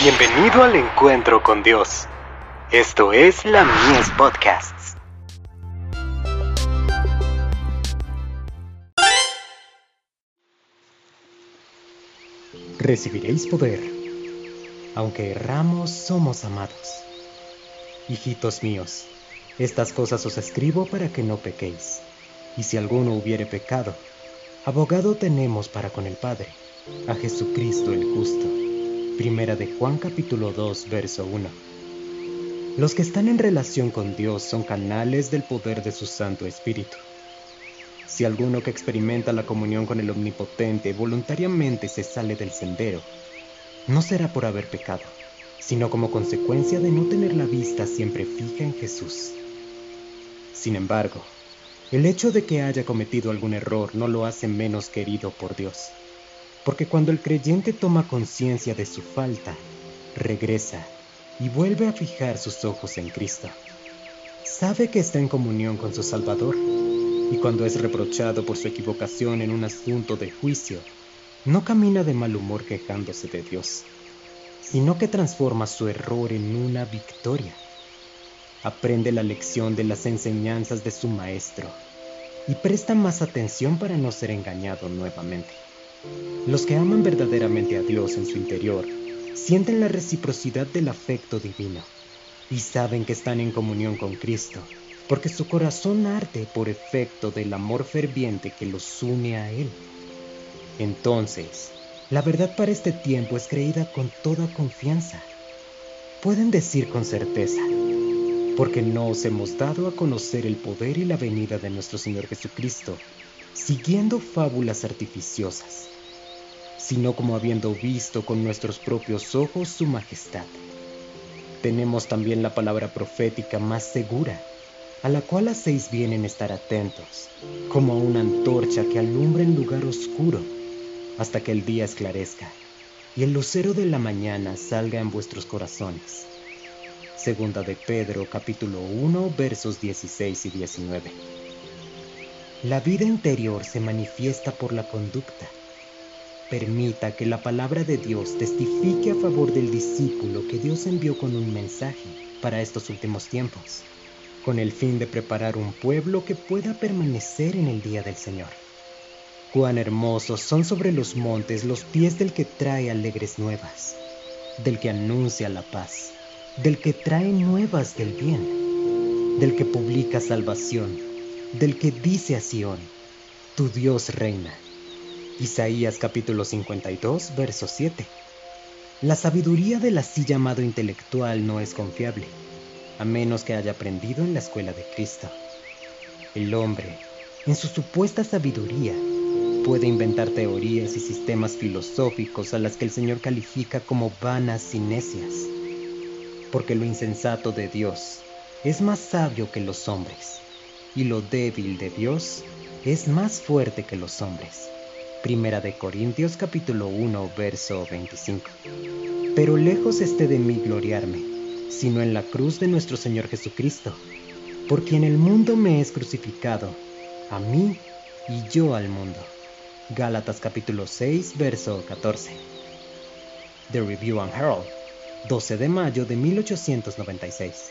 Bienvenido al encuentro con Dios. Esto es la Mies Podcasts. Recibiréis poder. Aunque erramos, somos amados. Hijitos míos, estas cosas os escribo para que no pequéis. Y si alguno hubiere pecado, abogado tenemos para con el Padre, a Jesucristo el justo. Primera de Juan capítulo 2, verso 1. Los que están en relación con Dios son canales del poder de su Santo Espíritu. Si alguno que experimenta la comunión con el Omnipotente voluntariamente se sale del sendero, no será por haber pecado, sino como consecuencia de no tener la vista siempre fija en Jesús. Sin embargo, el hecho de que haya cometido algún error no lo hace menos querido por Dios, porque cuando el creyente toma conciencia de su falta, regresa y vuelve a fijar sus ojos en Cristo. Sabe que está en comunión con su Salvador y cuando es reprochado por su equivocación en un asunto de juicio, no camina de mal humor quejándose de Dios, sino que transforma su error en una victoria. Aprende la lección de las enseñanzas de su Maestro y presta más atención para no ser engañado nuevamente. Los que aman verdaderamente a Dios en su interior sienten la reciprocidad del afecto divino y saben que están en comunión con Cristo, porque su corazón arde por efecto del amor ferviente que los une a Él. Entonces, la verdad para este tiempo es creída con toda confianza. Pueden decir con certeza, porque no os hemos dado a conocer el poder y la venida de nuestro Señor Jesucristo, siguiendo fábulas artificiosas sino como habiendo visto con nuestros propios ojos su majestad. Tenemos también la palabra profética más segura, a la cual hacéis bien en estar atentos, como a una antorcha que alumbra en lugar oscuro, hasta que el día esclarezca y el lucero de la mañana salga en vuestros corazones. Segunda de Pedro capítulo 1 versos 16 y 19. La vida interior se manifiesta por la conducta Permita que la palabra de Dios testifique a favor del discípulo que Dios envió con un mensaje para estos últimos tiempos, con el fin de preparar un pueblo que pueda permanecer en el día del Señor. Cuán hermosos son sobre los montes los pies del que trae alegres nuevas, del que anuncia la paz, del que trae nuevas del bien, del que publica salvación, del que dice a Sión, tu Dios reina. Isaías capítulo 52, verso 7. La sabiduría del así llamado intelectual no es confiable, a menos que haya aprendido en la escuela de Cristo. El hombre, en su supuesta sabiduría, puede inventar teorías y sistemas filosóficos a las que el Señor califica como vanas y necias, porque lo insensato de Dios es más sabio que los hombres, y lo débil de Dios es más fuerte que los hombres. Primera de Corintios capítulo 1 verso 25. Pero lejos esté de mí gloriarme, sino en la cruz de nuestro Señor Jesucristo, por quien el mundo me es crucificado, a mí y yo al mundo. Gálatas capítulo 6 verso 14. The Review and Herald, 12 de mayo de 1896.